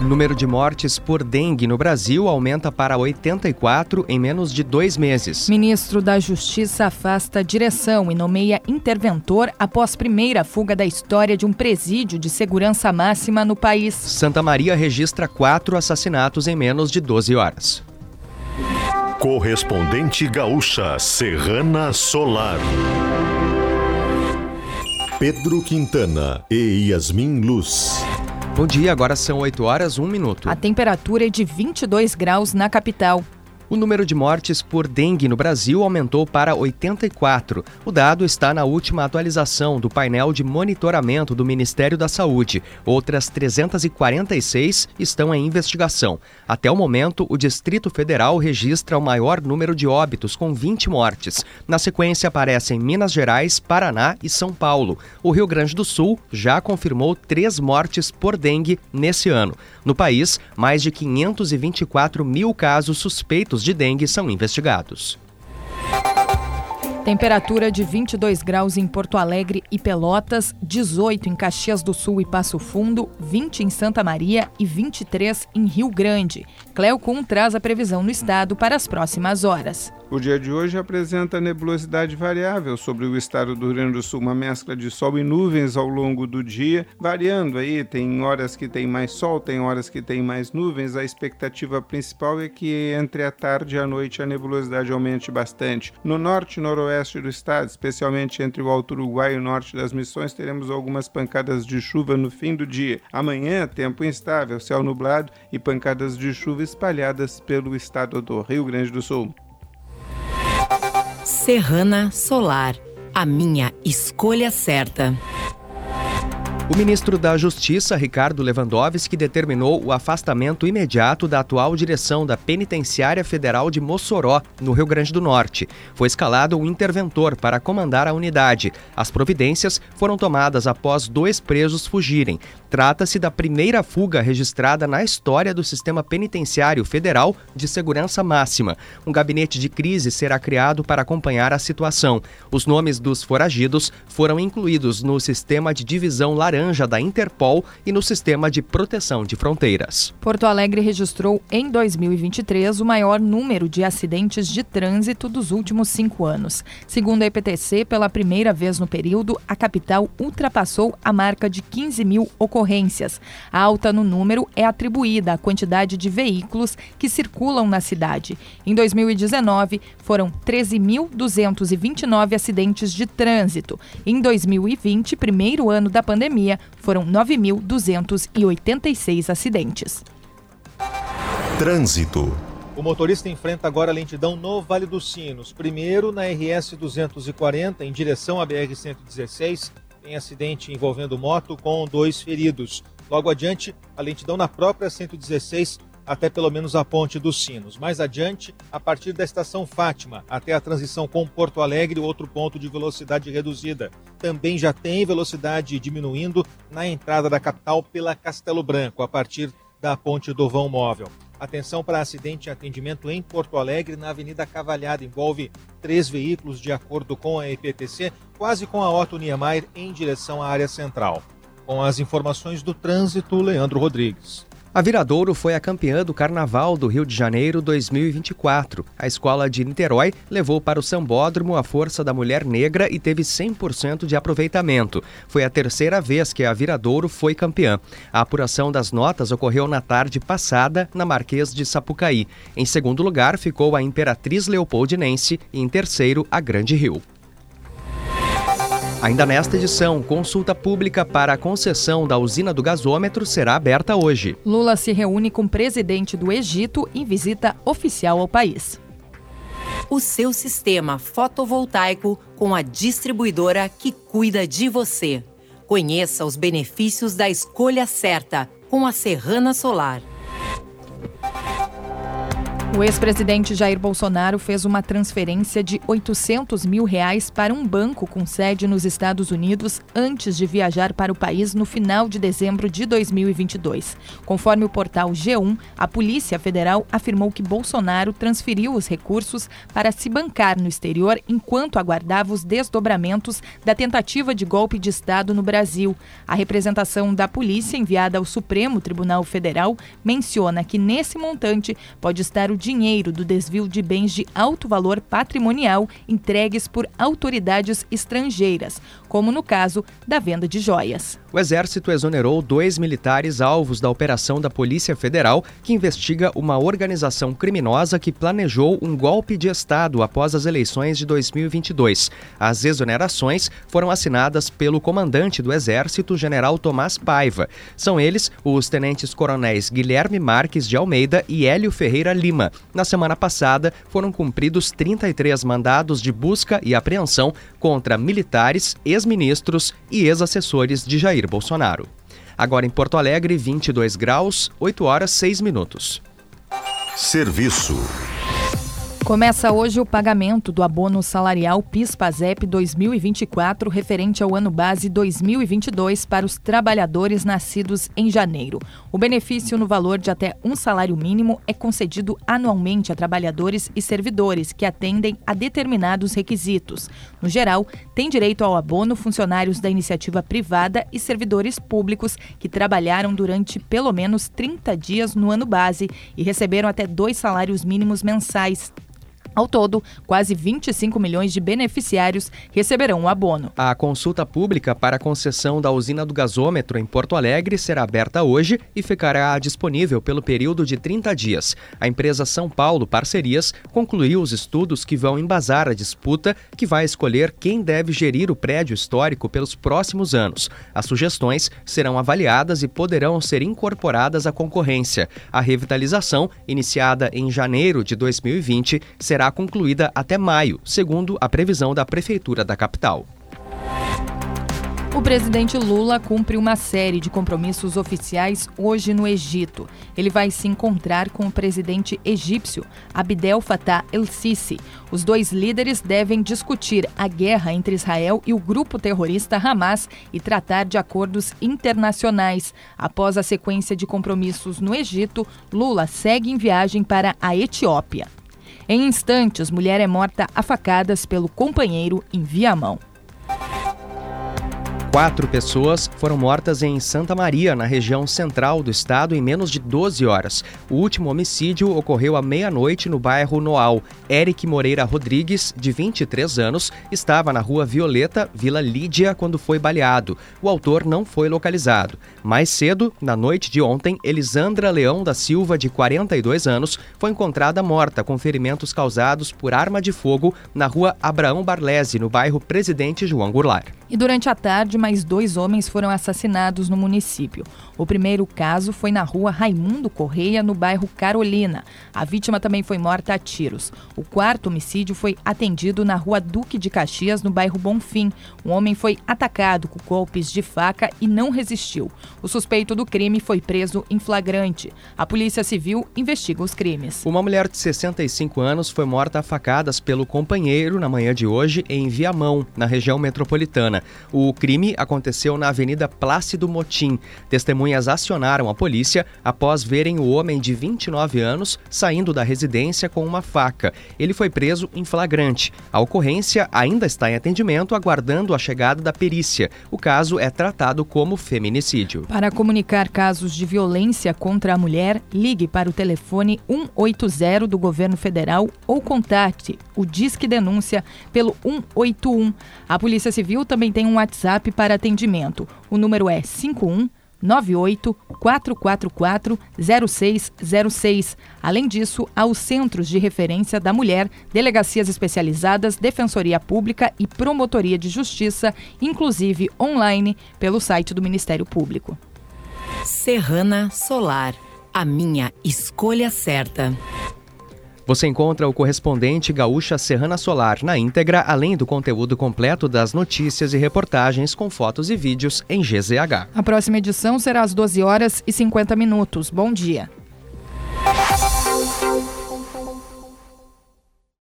O número de mortes por dengue no Brasil aumenta para 84 em menos de dois meses. Ministro da Justiça afasta a direção e nomeia interventor após primeira fuga da história de um presídio de segurança máxima no país. Santa Maria registra quatro assassinatos em menos de 12 horas. Correspondente gaúcha Serrana Solar. Pedro Quintana e Yasmin Luz. Bom dia, agora são 8 horas, 1 minuto. A temperatura é de 22 graus na capital. O número de mortes por dengue no Brasil aumentou para 84. O dado está na última atualização do painel de monitoramento do Ministério da Saúde. Outras 346 estão em investigação. Até o momento, o Distrito Federal registra o maior número de óbitos, com 20 mortes. Na sequência, aparecem Minas Gerais, Paraná e São Paulo. O Rio Grande do Sul já confirmou três mortes por dengue nesse ano. No país, mais de 524 mil casos suspeitos de dengue são investigados. Temperatura de 22 graus em Porto Alegre e Pelotas, 18 em Caxias do Sul e Passo Fundo, 20 em Santa Maria e 23 em Rio Grande. Cleocum traz a previsão no estado para as próximas horas. O dia de hoje apresenta nebulosidade variável sobre o estado do Rio Grande do Sul, uma mescla de sol e nuvens ao longo do dia, variando aí, tem horas que tem mais sol, tem horas que tem mais nuvens. A expectativa principal é que entre a tarde e a noite a nebulosidade aumente bastante. No norte e noroeste do estado, especialmente entre o Alto Uruguai e o norte das Missões, teremos algumas pancadas de chuva no fim do dia. Amanhã, tempo instável, céu nublado e pancadas de chuva espalhadas pelo estado do Rio Grande do Sul. Serrana Solar, a minha escolha certa. O ministro da Justiça, Ricardo Lewandowski, determinou o afastamento imediato da atual direção da Penitenciária Federal de Mossoró, no Rio Grande do Norte. Foi escalado um interventor para comandar a unidade. As providências foram tomadas após dois presos fugirem. Trata-se da primeira fuga registrada na história do sistema penitenciário federal de segurança máxima. Um gabinete de crise será criado para acompanhar a situação. Os nomes dos foragidos foram incluídos no sistema de divisão laranja laranja da Interpol e no sistema de proteção de fronteiras. Porto Alegre registrou em 2023 o maior número de acidentes de trânsito dos últimos cinco anos. Segundo a EPTC, pela primeira vez no período, a capital ultrapassou a marca de 15 mil ocorrências. A alta no número é atribuída à quantidade de veículos que circulam na cidade. Em 2019, foram 13.229 acidentes de trânsito. Em 2020, primeiro ano da pandemia, pandemia, foram 9.286 acidentes. Trânsito. O motorista enfrenta agora a lentidão no Vale dos Sinos. Primeiro, na RS 240, em direção à BR 116, tem acidente envolvendo moto com dois feridos. Logo adiante, a lentidão na própria 116 até pelo menos a Ponte dos Sinos. Mais adiante, a partir da estação Fátima até a transição com Porto Alegre, outro ponto de velocidade reduzida. Também já tem velocidade diminuindo na entrada da capital pela Castelo Branco, a partir da Ponte do Vão Móvel. Atenção para acidente e atendimento em Porto Alegre, na Avenida Cavalhada. Envolve três veículos, de acordo com a EPTC, quase com a Otto Niemeyer em direção à área central. Com as informações do trânsito, Leandro Rodrigues. A Viradouro foi a campeã do Carnaval do Rio de Janeiro 2024. A escola de Niterói levou para o Sambódromo a força da mulher negra e teve 100% de aproveitamento. Foi a terceira vez que a Viradouro foi campeã. A apuração das notas ocorreu na tarde passada na Marquês de Sapucaí. Em segundo lugar ficou a Imperatriz Leopoldinense e em terceiro a Grande Rio. Ainda nesta edição, consulta pública para a concessão da usina do gasômetro será aberta hoje. Lula se reúne com o presidente do Egito em visita oficial ao país. O seu sistema fotovoltaico com a distribuidora que cuida de você. Conheça os benefícios da escolha certa com a Serrana Solar. O ex-presidente Jair Bolsonaro fez uma transferência de 800 mil reais para um banco com sede nos Estados Unidos antes de viajar para o país no final de dezembro de 2022. Conforme o portal G1, a Polícia Federal afirmou que Bolsonaro transferiu os recursos para se bancar no exterior enquanto aguardava os desdobramentos da tentativa de golpe de Estado no Brasil. A representação da polícia enviada ao Supremo Tribunal Federal menciona que nesse montante pode estar o dinheiro do desvio de bens de alto valor patrimonial entregues por autoridades estrangeiras, como no caso da venda de joias. O Exército exonerou dois militares alvos da operação da Polícia Federal, que investiga uma organização criminosa que planejou um golpe de Estado após as eleições de 2022. As exonerações foram assinadas pelo comandante do Exército, General Tomás Paiva. São eles os tenentes-coronéis Guilherme Marques de Almeida e Hélio Ferreira Lima. Na semana passada, foram cumpridos 33 mandados de busca e apreensão contra militares, ex-ministros e ex-assessores de Jair Bolsonaro. Agora em Porto Alegre, 22 graus, 8 horas 6 minutos. Serviço. Começa hoje o pagamento do abono salarial PIS/PASEP 2024 referente ao ano base 2022 para os trabalhadores nascidos em janeiro. O benefício no valor de até um salário mínimo é concedido anualmente a trabalhadores e servidores que atendem a determinados requisitos. No geral, tem direito ao abono funcionários da iniciativa privada e servidores públicos que trabalharam durante pelo menos 30 dias no ano base e receberam até dois salários mínimos mensais ao todo, quase 25 milhões de beneficiários receberão o abono. A consulta pública para a concessão da usina do gasômetro em Porto Alegre será aberta hoje e ficará disponível pelo período de 30 dias. A empresa São Paulo Parcerias concluiu os estudos que vão embasar a disputa que vai escolher quem deve gerir o prédio histórico pelos próximos anos. As sugestões serão avaliadas e poderão ser incorporadas à concorrência. A revitalização, iniciada em janeiro de 2020, será será concluída até maio, segundo a previsão da Prefeitura da capital. O presidente Lula cumpre uma série de compromissos oficiais hoje no Egito. Ele vai se encontrar com o presidente egípcio Abdel Fattah el-Sisi. Os dois líderes devem discutir a guerra entre Israel e o grupo terrorista Hamas e tratar de acordos internacionais. Após a sequência de compromissos no Egito, Lula segue em viagem para a Etiópia. Em instantes, mulher é morta a facadas pelo companheiro em Viamão. Quatro pessoas foram mortas em Santa Maria, na região central do estado, em menos de 12 horas. O último homicídio ocorreu à meia-noite no bairro Noal. Eric Moreira Rodrigues, de 23 anos, estava na rua Violeta, Vila Lídia, quando foi baleado. O autor não foi localizado. Mais cedo, na noite de ontem, Elisandra Leão da Silva, de 42 anos, foi encontrada morta com ferimentos causados por arma de fogo na rua Abraão Barlese, no bairro Presidente João Goulart. E durante a tarde, mais dois homens foram assassinados no município. O primeiro caso foi na rua Raimundo Correia, no bairro Carolina. A vítima também foi morta a tiros. O quarto homicídio foi atendido na rua Duque de Caxias, no bairro Bonfim. Um homem foi atacado com golpes de faca e não resistiu. O suspeito do crime foi preso em flagrante. A Polícia Civil investiga os crimes. Uma mulher de 65 anos foi morta a facadas pelo companheiro na manhã de hoje em Viamão, na região metropolitana. O crime aconteceu na Avenida Plácido Motim. Testemunhas acionaram a polícia após verem o homem de 29 anos saindo da residência com uma faca. Ele foi preso em flagrante. A ocorrência ainda está em atendimento, aguardando a chegada da perícia. O caso é tratado como feminicídio. Para comunicar casos de violência contra a mulher, ligue para o telefone 180 do governo federal ou contate o Disque Denúncia pelo 181. A Polícia Civil também tem um WhatsApp para atendimento. O número é 51 98 444 0606. Além disso, há os Centros de Referência da Mulher, Delegacias Especializadas, Defensoria Pública e Promotoria de Justiça, inclusive online, pelo site do Ministério Público. Serrana Solar, a minha escolha certa. Você encontra o correspondente Gaúcha Serrana Solar na íntegra, além do conteúdo completo das notícias e reportagens com fotos e vídeos em GZH. A próxima edição será às 12 horas e 50 minutos. Bom dia.